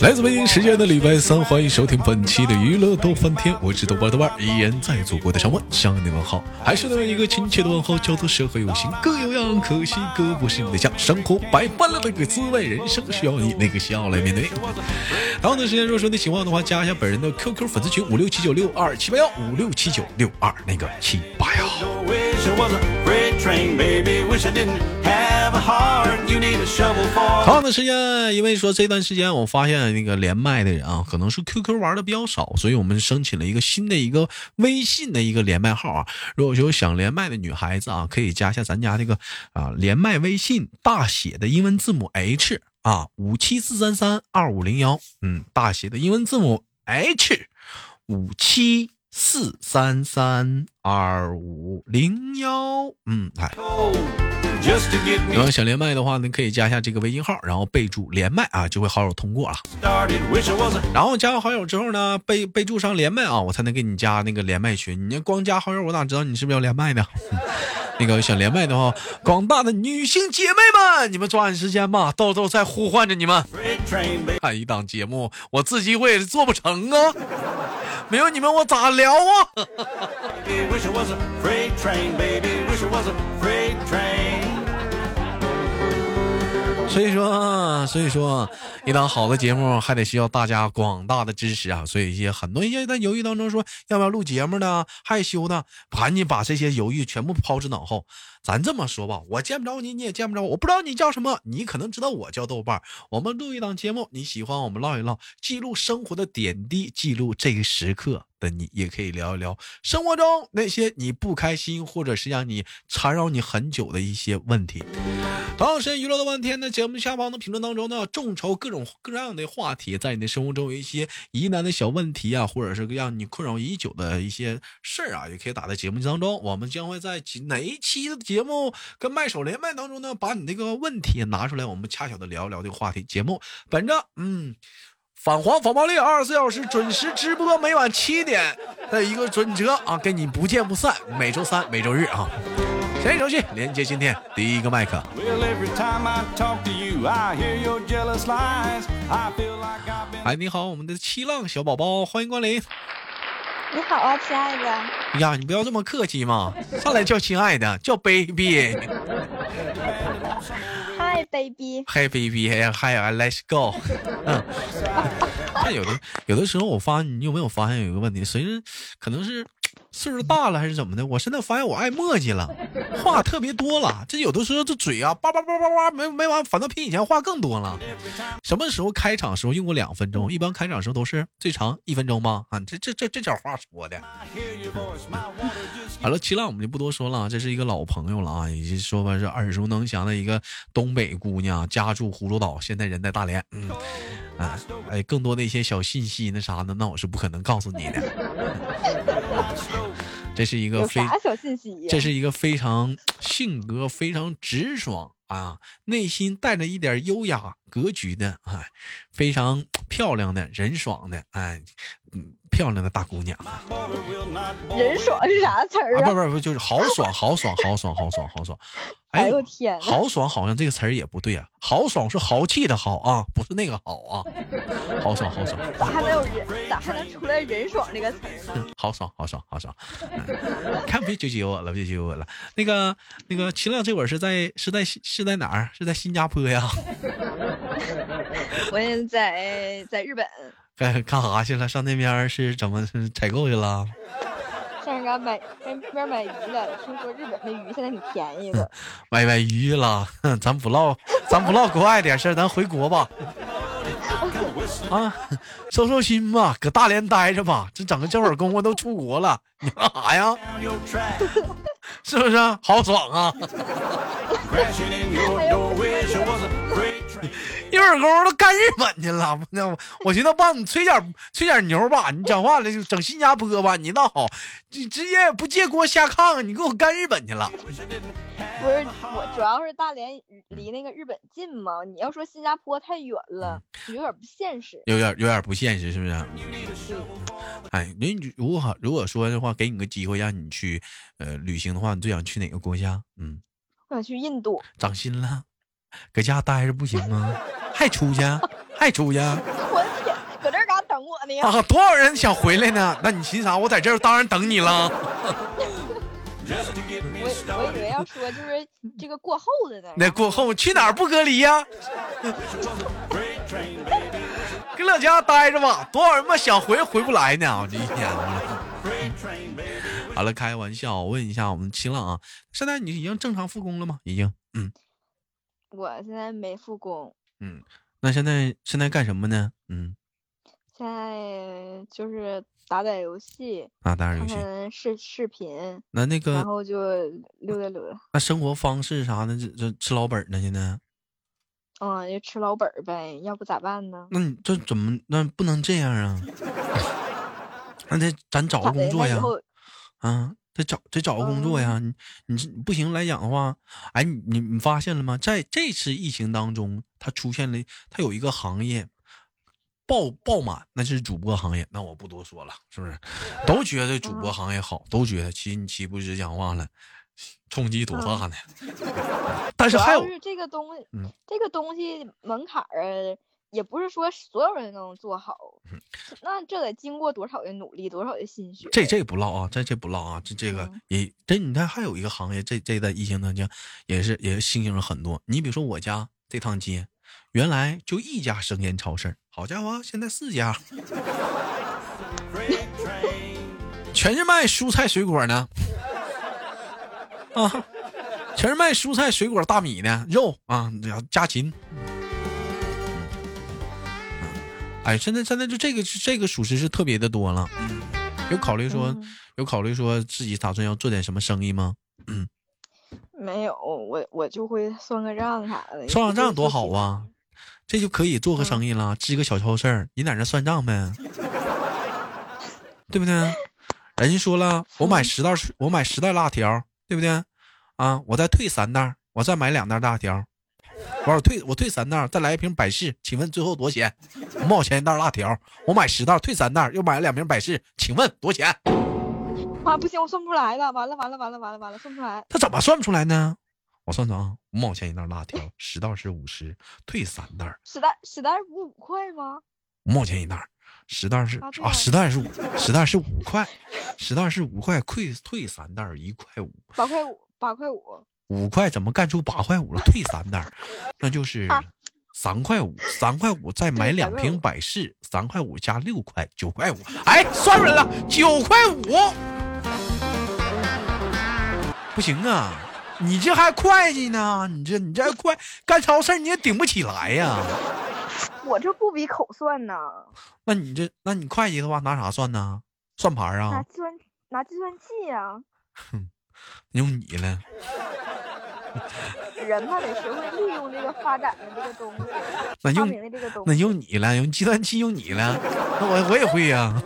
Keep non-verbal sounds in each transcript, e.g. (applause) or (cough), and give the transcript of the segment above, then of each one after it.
来自北京时间的礼拜三，欢迎收听本期的娱乐逗翻天，我是豆瓣豆瓣，依然在祖国的上问向你们好，还是那么一个亲切的问候，叫做社会有形各有样，可惜哥不是你的酱，生活百般了那个滋味，人生需要你那个笑来面对。同样的时间，如果说你喜欢的话，加一下本人的 QQ 粉丝群五六七九六二七八幺五六七九六二那个七八幺。同样的时间，因为说这段时间我发现那个连麦的人啊，可能是 QQ 玩的比较少，所以我们申请了一个新的一个微信的一个连麦号啊。如果说想连麦的女孩子啊，可以加一下咱家这个啊连麦微信大写的英文字母 H 啊五七四三三二五零幺，嗯，大写的英文字母 H 五七四三三二五零幺，嗯，来。然后想连麦的话呢，可以加一下这个微信号，然后备注连麦啊，就会好友通过了。然后加完好友之后呢，备备注上连麦啊，我才能给你加那个连麦群。你光加好友，我哪知道你是不是要连麦呢？(laughs) 那个想连麦的话，广大的女性姐妹们，你们抓紧时间吧，豆豆在呼唤着你们。看一档节目，我自己我也是做不成啊，没有你们我咋聊啊？(laughs) 所以说，所以说，一档好的节目还得需要大家广大的支持啊！所以一些很多一些在犹豫当中说要不要录节目呢？害羞呢？赶紧把这些犹豫全部抛之脑后。咱这么说吧，我见不着你，你也见不着我，我不知道你叫什么，你可能知道我叫豆瓣。我们录一档节目，你喜欢我们唠一唠，记录生活的点滴，记录这个时刻的你，也可以聊一聊生活中那些你不开心或者是让你缠绕你很久的一些问题。同样时间娱乐的半天呢，节目下方的评论当中呢，众筹各种各样的话题，在你的生活中有一些疑难的小问题啊，或者是让你困扰已久的一些事儿啊，也可以打在节目当中。我们将会在哪一期的节目跟麦手连麦当中呢，把你那个问题拿出来，我们恰巧的聊一聊这个话题。节目本着嗯，反黄反暴力，二十四小时准时直播，每晚七点的一个准则啊，跟你不见不散。每周三、每周日啊。先手机连接今天第一个麦克。哎，你好，我们的七浪小宝宝，欢迎光临。你好啊，亲爱的。哎呀，你不要这么客气嘛，上来叫亲爱的，叫 baby。Hi baby。Hi baby，嗨，Let's go。嗯。但有的有的时候，我发现你有没有发现有一个问题？随着可能是岁数大了还是怎么的，我现在发现我爱墨迹了，话特别多了。这有的时候这嘴啊，叭叭叭叭叭没没完，反倒比以前话更多了。什么时候开场时候用过两分钟？一般开场时候都是最长一分钟吧？啊，这这这这点话说的。好了，七浪我们就不多说了，这是一个老朋友了啊，也就是说吧，是耳熟能详的一个东北姑娘，家住葫芦岛，现在人在大连。嗯，啊，哎，更多的一些小信息那啥的，那我是不可能告诉你的。这是一个非小信息，这是一个非常性格非常直爽啊，内心带着一点优雅格局的，啊，非常漂亮的人爽的，哎，嗯，漂亮的大姑娘。人爽是啥词儿啊？不不不，就是豪爽，豪爽，豪爽，豪爽，豪爽。哎呦天！豪爽好像这个词儿也不对啊，豪爽是豪气的豪啊，不是那个好啊。豪爽，豪爽。咋还能有人？咋还能出来人爽这个词儿呢？(laughs) 豪爽，豪爽，豪爽。看别纠结我了，别纠结我了。那个那个，秦亮这会儿是在是在是在哪儿？是在新加坡呀？(laughs) 我现在在日本。干干啥去了？上那边是怎么采购去了？上那买那边买鱼了，听说日本的鱼现在挺便宜的。(laughs) 买买鱼了，咱不唠，咱不唠国外点事儿，咱回国吧。啊，收收心吧，搁大连待着吧。这整个这会儿功夫都出国了，你干啥呀？(laughs) 是不是好爽啊？(laughs) 一会儿功夫都干日本去了，我我寻思帮你吹点吹点牛吧，你讲话了就整新加坡吧，你倒好，你直接不借锅下炕，你给我干日本去了。不是我，主要是大连离那个日本近嘛，你要说新加坡太远了，有点不现实，有点有点不现实，是不是？哎，你如果如果说的话，给你个机会让你去呃旅行的话，你最想去哪个国家？嗯，我想去印度。长心了，搁家待着不行吗？还出去？还出去？(laughs) 我的呀？啊，多少人想回来呢？那你寻啥？我在这儿当然等你了。(laughs) 我我以为要说就是这个过后的呢。(laughs) 那过后去哪儿不隔离呀、搁老家待着吧，多少人嘛想回回不来呢？我这一天了。好了，开玩笑，我问一下我们新浪啊，现在你已经正常复工了吗？已经，嗯我现在没复工，嗯，那现在现在干什么呢？嗯，现在就是打打游戏，啊，打打游戏。看视视频，那那个然后就溜达溜达。那生活方式啥的，这这吃老本呢？现在，嗯，就吃老本呗，要不咋办呢？那你这怎么那不能这样啊？(laughs) 那得咱找个？工作呀。啊，得找得找个工作呀。你你这不行来讲的话，哎，你你你发现了吗？在这次疫情当中，它出现了，它有一个行业爆爆满，那是主播行业。那我不多说了，是不是？都觉得主播行业好，都觉得其实你岂不是讲话了，冲击多大呢？(laughs) 但是还有这个东西，嗯这个东西门槛儿也不是说所有人都能做好，那这得经过多少的努力，多少的心血。嗯这这不唠啊，这这不唠啊，这这个嗯也这你看还有一个行业，这这在疫情当中也是也是新兴了很多。你比如说我家这趟街，原来就一家生鲜超市，好家伙，现在四家，(laughs) 全是卖蔬菜水果呢，啊，全是卖蔬菜水果大米的肉啊，家禽。哎，现在现在就这个这个属实是特别的多了。有考虑说，嗯有考虑说自己打算要做点什么生意吗？没有，我我就会算个账啥的。算个账多好啊！啊，这就可以做个生意了，支个小超市，你在那算账呗，(laughs) 对不对？人家说了，我买十袋，我买十袋辣条，对不对？啊，我再退三袋，我再买两袋辣条，完我退我退三袋，再来一瓶百事，请问最后多少钱？五毛钱一袋辣条，我买十袋退三袋，又买了两瓶百事，请问多少钱？啊，不行，我算不出来了，完了完了完了完了完了，算不出来。他怎么算不出来呢？我算算啊，五毛钱一袋辣条，十袋是五十，退三袋，十袋十袋不五块吗？五毛钱一袋，十袋是啊十袋是五，十袋是五块，十袋是五块，退退三袋一块五，八块五，八块五。五块怎么干出八块五了？退三袋，那就是啊三块五，三块五再买两瓶百事，三块五加六块，九块五，哎，算出来了，九块五，不行啊。你这还会计呢？你这你这还会干超市你也顶不起来呀、我这不比口算呢，那你这，那你会计的话拿啥算呢？算盘啊？拿计算拿计算器呀、用你了。人嘛得学会利用这个发展的这个东西，发那用明的这个东那。用你了，用计算器用你了，那我我也会呀、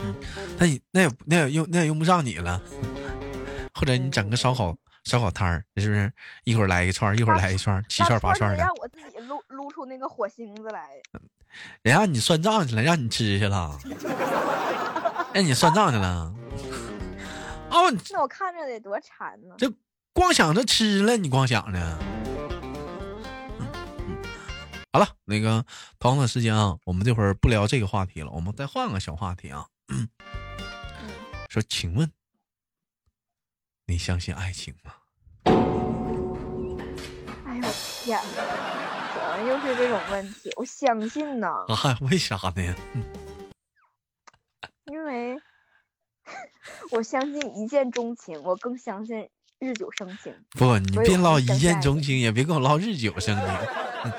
嗯，那你那也那也用那也用不上你了，或者你整个烧烤烧烤摊儿，是不是？一会儿来一串儿，一会儿来一串儿，七串儿八串儿的让，我自己撸撸出那个火星子来。人让你算账去了，让你吃去了，(laughs) 让你算账去了。啊，你那我看着得多馋呢。这光想着吃了，你光想着。嗯嗯好了，那个同样的时间啊，我们这会儿不聊这个话题了，我们再换个小话题啊。嗯说，请问你相信爱情吗？哎呦天哪，怎么又是这种问题？我相信呢，啊，为啥呢？因为我相信一见钟情，我更相信日久生情。不，你别唠一见钟情，也别跟我唠日久生情。(laughs) 嗯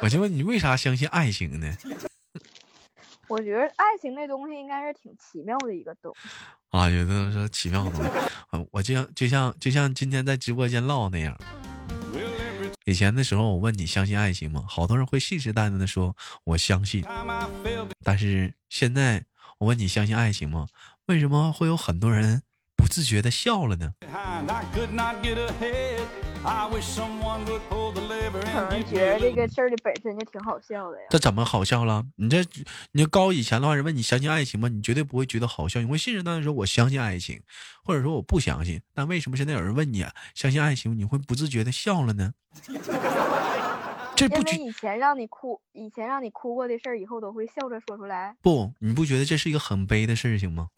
我就问你，为啥相信爱情呢？(laughs) 我觉得爱情那东西应该是挺奇妙的一个东西。啊，有的人说奇妙的东西，啊我就像就像就像今天在直播间唠那样。以前的时候，我问你相信爱情吗？好多人会信誓旦旦的说我相信，但是现在我问你相信爱情吗？为什么会有很多人不自觉的笑了呢？可能觉得这个事儿的本身就挺好笑的呀。这怎么好笑了？你这，你高以前的话，人问你相信爱情吗？你绝对不会觉得好笑，你会信誓旦旦说我相信爱情，或者说我不相信。但为什么现在有人问你、相信爱情，你会不自觉的笑了呢？因为以前让你哭，以前让你哭过的事儿，以后都会笑着说出来。不，你不觉得这是一个很悲的事情吗？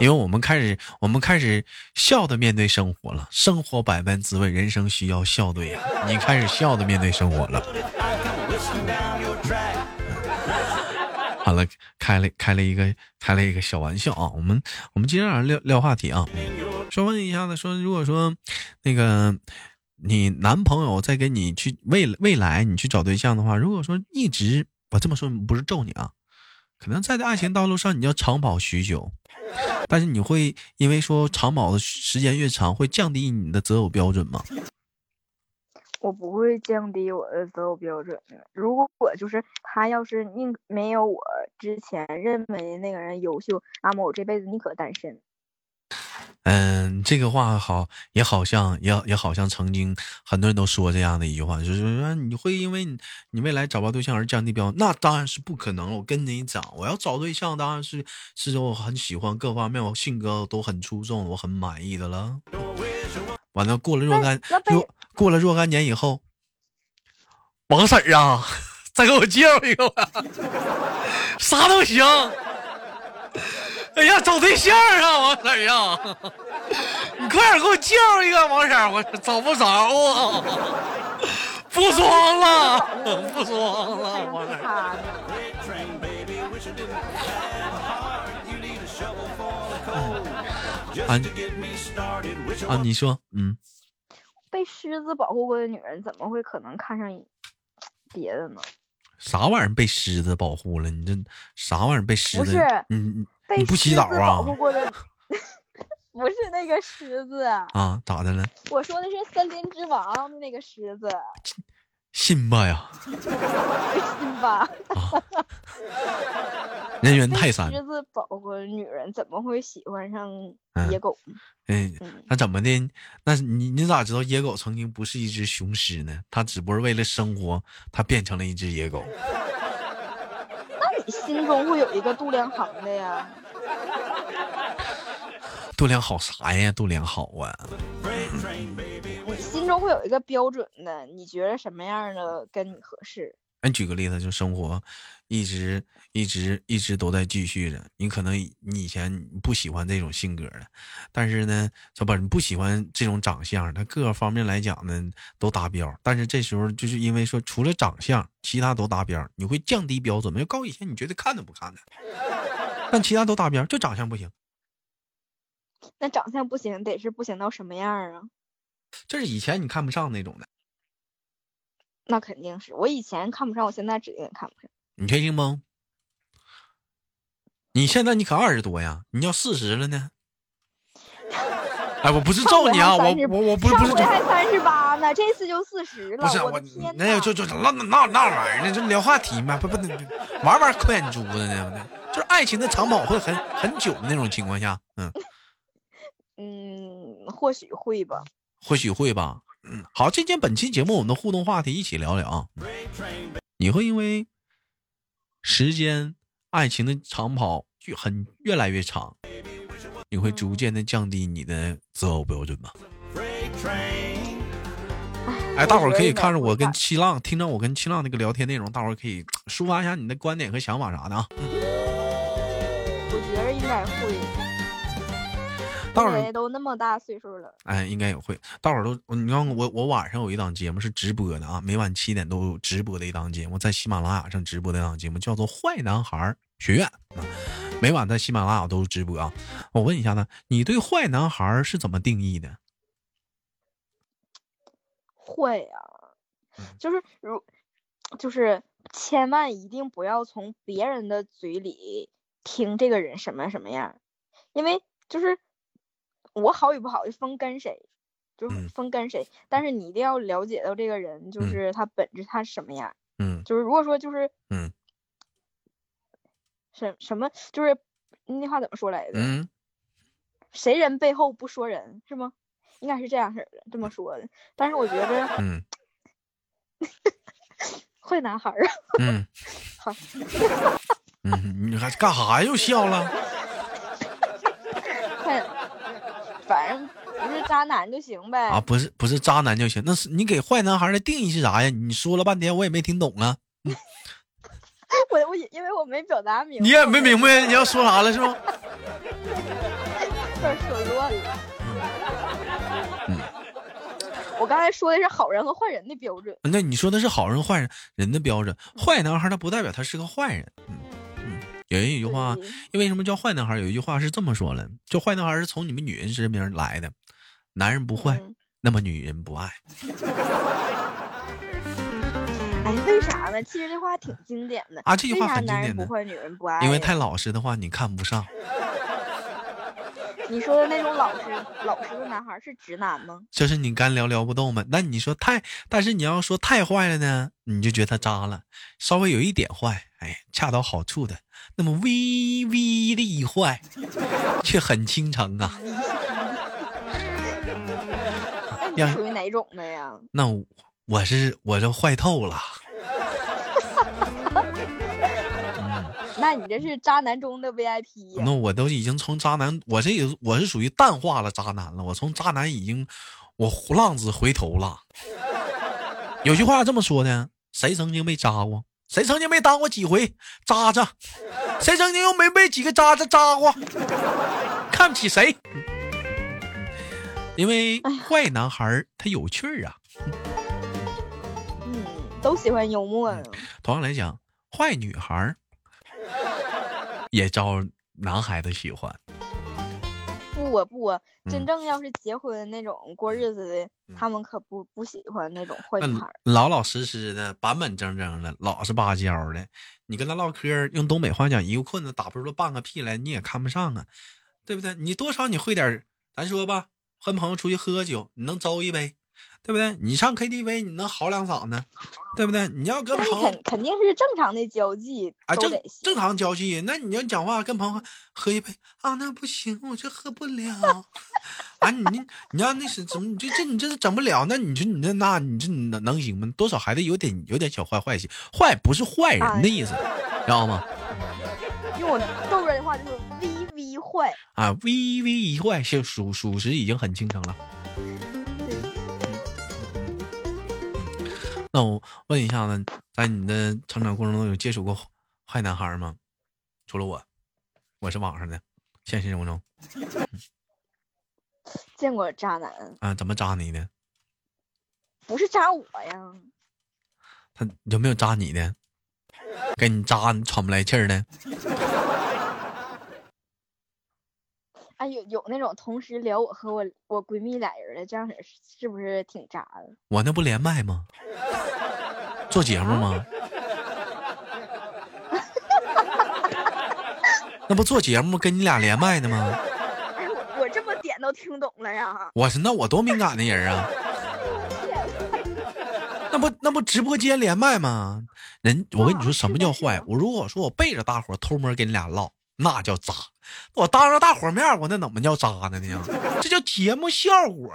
因为我们开始，我们开始笑的面对生活了。生活百般滋味，人生需要笑对呀。你开始笑的面对生活了。好了，开了开了一个开了一个小玩笑啊。我们我们今天晚上聊聊话题啊。说问一下子，说如果说那个你男朋友在跟你去未未来你去找对象的话，如果说一直我这么说不是咒你啊，可能在这爱情道路上你要长跑许久，但是你会因为说长跑的时间越长，会降低你的择偶标准吗？我不会降低我的择偶标准的。如果我就是他要是宁没有我之前认为那个人优秀，那么我这辈子宁可单身。嗯，这个话好，也好像也也好像曾经很多人都说这样的一句话，就是说你会因为你你未来找不到对象而降低标准，那当然是不可能了。我跟你讲，我要找对象，当然是是我很喜欢各方面，我性格都很出众，我很满意的了。完了，过了若干若过了若干年以后王婶啊 (laughs) 再给我介绍一个吧。(laughs) 啥都行。哎呀找对象啊王婶啊。(laughs) 你快点给我介绍一个王婶我找不着啊不装了不装了王婶啊你说嗯。被狮子保护过的女人，怎么会可能看上别的呢？啥玩意儿被狮子保护了？你这啥玩意儿被狮子？不是你不洗澡啊保护？过的，(laughs) 不是那个狮子，啊，咋的了？我说的是森林之王那个狮子，辛巴呀，辛巴。人猿被泰山。狮子保护女人怎么会喜欢上嗯野狗呢？嗯，嗯，那怎么的？那你你咋知道野狗曾经不是一只雄狮呢？它只不过是为了生活，它变成了一只野狗。那你心中会有一个度量衡的呀。度量好啥呀？度量好啊.你心中会有一个标准的，你觉得什么样的跟你合适？哎，举个例子，就生活一直一直一直都在继续着。你可能你以前不喜欢这种性格的，但是呢，小宝？你不喜欢这种长相，他各个方面来讲呢都达标。但是这时候就是因为说除了长相，其他都达标，你会降低标准吗？就高以前你觉得看都不看的，(laughs) 但其他都达标，就长相不行。那长相不行，得是不行到什么样啊？这是以前你看不上那种的，那肯定是我以前看不上，我现在指定也看不上。你确定吗？你现在你可二十多呀，你要四十了呢。哎，我不是咒你啊，我我我不是不是还三十八呢，这次就四十了。不是我那就就那那那那玩意儿呢，就聊话题嘛，不不玩玩快眼珠子呢，就是爱情的长跑会很很久的那种情况下，嗯，(laughs) 嗯，或许会吧。或许会吧，嗯，好，今天本期节目我们的互动话题一起聊聊啊，你会因为时间爱情的长跑越很越来越长，你会逐渐的降低你的择偶标准吗？哎，大伙儿可以看着我跟七浪，听着我跟七浪那个聊天内容，大伙儿可以抒发一下你的观点和想法啥的啊。我觉得应该会，大伙儿都那么大岁数了。哎，应该也会。大伙儿都，你看我我晚上有一档节目是直播的啊，每晚七点都有直播的一档节目，在喜马拉雅上直播的一档节目叫做《坏男孩学院》啊，每晚在喜马拉雅都直播啊。我问一下呢，你对坏男孩是怎么定义的？坏呀、嗯 (laughs) 就是如，就是千万一定不要从别人的嘴里听这个人什么什么样，因为就是我好与不好就分跟谁，就是嗯。分跟谁，但是你一定要了解到这个人就嗯。是他本质他是什么样，嗯。就是如果说就是嗯。什什么就是那话怎么说来着？嗯，谁人背后不说人是吗？应该是这样式的，这么说的。但是我觉得嗯。(laughs) 坏男孩儿啊，嗯，好，(laughs) 嗯，你还干啥呀？又笑了？看，反正不是渣男就行呗。啊，不是不是渣男就行，那是你给坏男孩的定义是啥呀？你说了半天我也没听懂啊，(laughs) 我我因为我没表达明白，你也没明白你要说啥了是吗？(laughs) 有点说乱了。(laughs) 我刚才说的是好人和坏人的标准。那你说的是好人坏人人的标准，坏男孩他不代表他是个坏人。嗯嗯，有人有句话，因为什么叫坏男孩？有一句话是这么说的，就坏男孩是从你们女人身边来的，男人不坏，嗯那么女人不爱。哎，为啥呢？其实这话挺经典的啊这句话很经典的男人不坏，女人不爱？因为太老实的话你看不上，你说的那种老实老实的男孩是直男吗？就是你干聊聊不动嘛。那你说太，但是你要说太坏了呢，你就觉得他渣了。稍微有一点坏，哎，恰到好处的，那么微微的一坏，却很倾城啊。(laughs) 那你属于哪种的呀？那我我是我这坏透了。那你这是渣男中的 VIP 呀、那我都已经从渣男，我这也我是属于淡化了渣男了。我从渣男已经，我浪子回头了。有句话这么说的：谁曾经被渣过？谁曾经没当过几回渣渣？谁曾经又没被几个渣渣渣过？看不起谁？因为坏男孩他有趣儿啊。嗯，都喜欢幽默呢。同样来讲，坏女孩儿 (laughs) 也招男孩子喜欢。不我不啊，嗯真正要是结婚那种过日子的，他们可不不喜欢那种坏那女孩。老老实实的、板板正正的、老实巴交的，你跟他唠嗑，用东北话讲，一个困子打不出半个屁来，你也看不上啊，对不对？你多少你会点，咱说吧，和朋友出去喝酒，你能周一杯，对不对？你上 KTV 你能嚎两嗓子，对不对？你要跟朋友肯肯定是正常的交际啊，正。正常交际，那你要讲话跟朋友喝一杯啊，那不行，我这喝不了。(laughs) 啊，你你要那是怎么？你这这你这是整不了，那你说你这那你这你能能行吗？多少还得有点有点小坏坏心，坏不是坏人的意思，知道吗？用我豆哥的话就是微微坏。啊，微微一坏，是属属实已经很倾城了。那我问一下子，在你的成长过程中有接触过坏男孩吗？除了我，我是网上的，现实生活中 (laughs) 见过渣男，啊，怎么渣你的？不是渣我呀，他有没有渣你的？给你渣你喘不来气儿的？哎有有那种同时聊我和我我闺蜜俩人的，这样式儿是不是挺渣的？我那不连麦吗？做节目吗？(laughs) 那不做节目跟你俩连麦呢吗？哎，我我这么点都听懂了呀！我是那我多敏感的人啊！(laughs) 那不那不直播间连麦吗？人，我跟你说什么叫坏？我如果说我背着大伙儿偷摸跟你俩唠，那叫渣；我当着大伙儿面，我那怎么叫渣呢呢？这叫节目效果。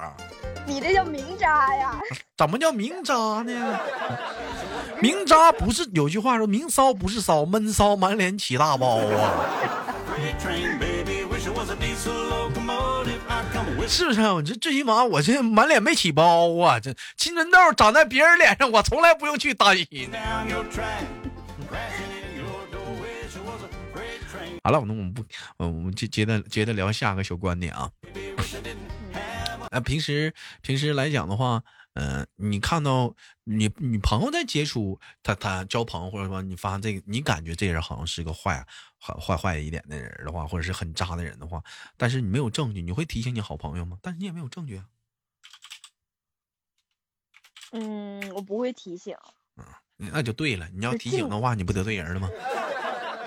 你这叫明渣呀！怎么叫明渣呢？明渣不是有句话说明骚不是骚，闷骚满脸起大包啊是不是啊？我这最起码我这满脸没起包啊，这青春痘长在别人脸上，我从来不用去担心。好了，那我们不，呃我们接接着接着聊下个小观点啊。呃，平时平时来讲的话，呃，你看到你你朋友在接触他他交朋友，或者说你发现这个，你感觉这人好像是个坏坏坏坏一点的人的话，或者是很渣的人的话，但是你没有证据，你会提醒你好朋友吗？但是你也没有证据啊。嗯，我不会提醒。嗯那就对了，你要提醒的话，你不得罪人了吗？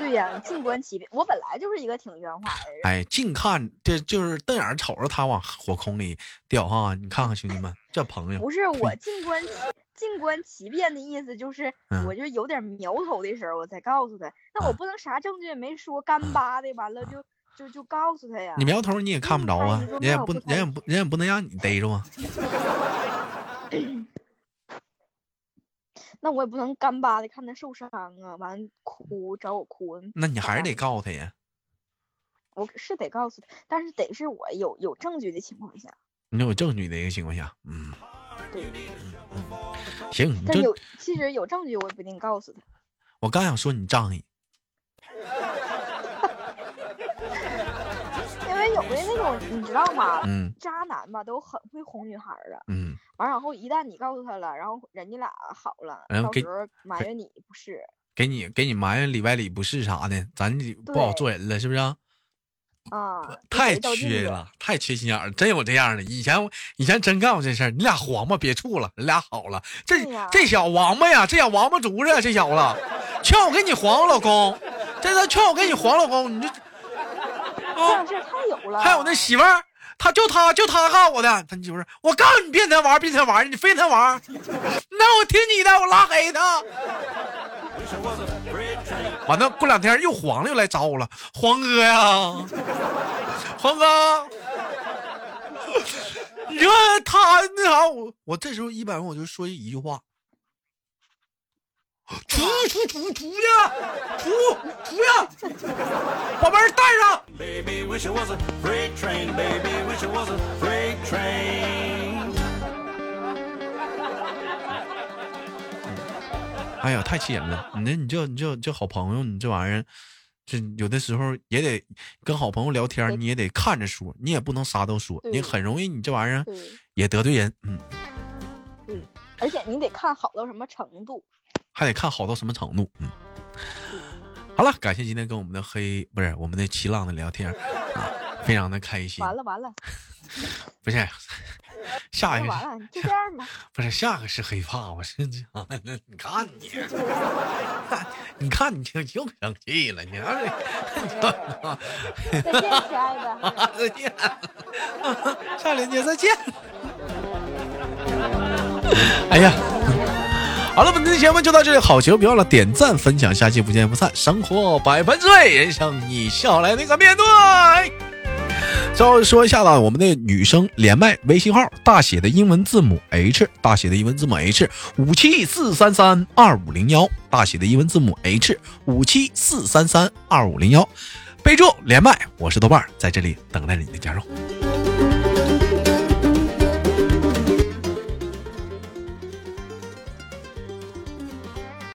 对呀，静观其变。我本来就是一个挺圆滑的人。哎，近看这就是瞪眼瞅着他往火坑里掉哈！你看看兄弟们，这朋友不是我静观其静观其变的意思，就是嗯我就有点苗头的时候，我才告诉他。那我嗯不能啥证据也没说，干巴的，完了就就就告诉他呀。你苗头你也看不着啊人也不人也不人也不能让你逮着啊。(laughs) 那我也不能干巴的看他受伤啊，完哭找我哭。那你还是得告诉他呀。我是得告诉他，但是得是我有有证据的情况下，你有证据的一个情况下，嗯，对。行，你这但有其实有证据，我也不一定告诉他。我刚想说你仗义，因 (laughs) 为有的那种你知道吗？嗯渣男吧都很会哄女孩儿的，嗯，完然后一旦你告诉他了，然后人家俩好了，然后给到时候埋怨你不是。给你给你埋怨里外里不是啥的，咱就不好做人了，是不是啊？啊，太。缺了，太缺心眼儿了，真有这样的。以前以前真干过这事儿，你俩黄吧别处了，你俩好了。这这小王八呀，这小王八犊子，这小子，(laughs) 劝我给你黄老公，这他劝我给你黄老公，你这啊这太有了。还有那媳妇儿，他就他就他告我的，他媳妇儿，我告诉你别跟他玩儿，别跟他玩儿，你非跟他玩儿，那我听你的，我拉黑他。完了，过两天又黄了，又来找我了，黄哥呀，黄哥，你说他那啥，我我这时候一般我就说一句话，出出出出去，出出去，把门带上。Baby, wish I was a freight train. Baby, wish I was a freight train. 哎呀，太气人了！你这你这你这这好朋友，你这玩意儿，这有的时候也得跟好朋友聊天，对你也得看着说，你也不能啥都说，你对很容易你这玩意儿对也得罪人，嗯。对，而且你得看好到什么程度。还得看好到什么程度。嗯，好了，感谢今天跟我们的黑不是我们的齐浪的聊天啊，非常的开心。完了完了，(laughs) 不是下一个完了，就这样吧。(laughs) 不是下个是黑怕，我是这样。你看你，(laughs) 你看你就又生气了，你看再见，亲爱的。再见，下链接再见。哎呀。好了，本期节目就到这里，好球别忘了点赞分享，下期不见不散。生活百般滋味，人生你笑来那个面对。最后说一下呢，我们的女生连麦微信号大写的英文字母 H，大写的英文字母 H 五七四三三二五零幺，大写的英文字母 H 五七四三三二五零幺，备注连麦，我是豆瓣，在这里等待着你的加入。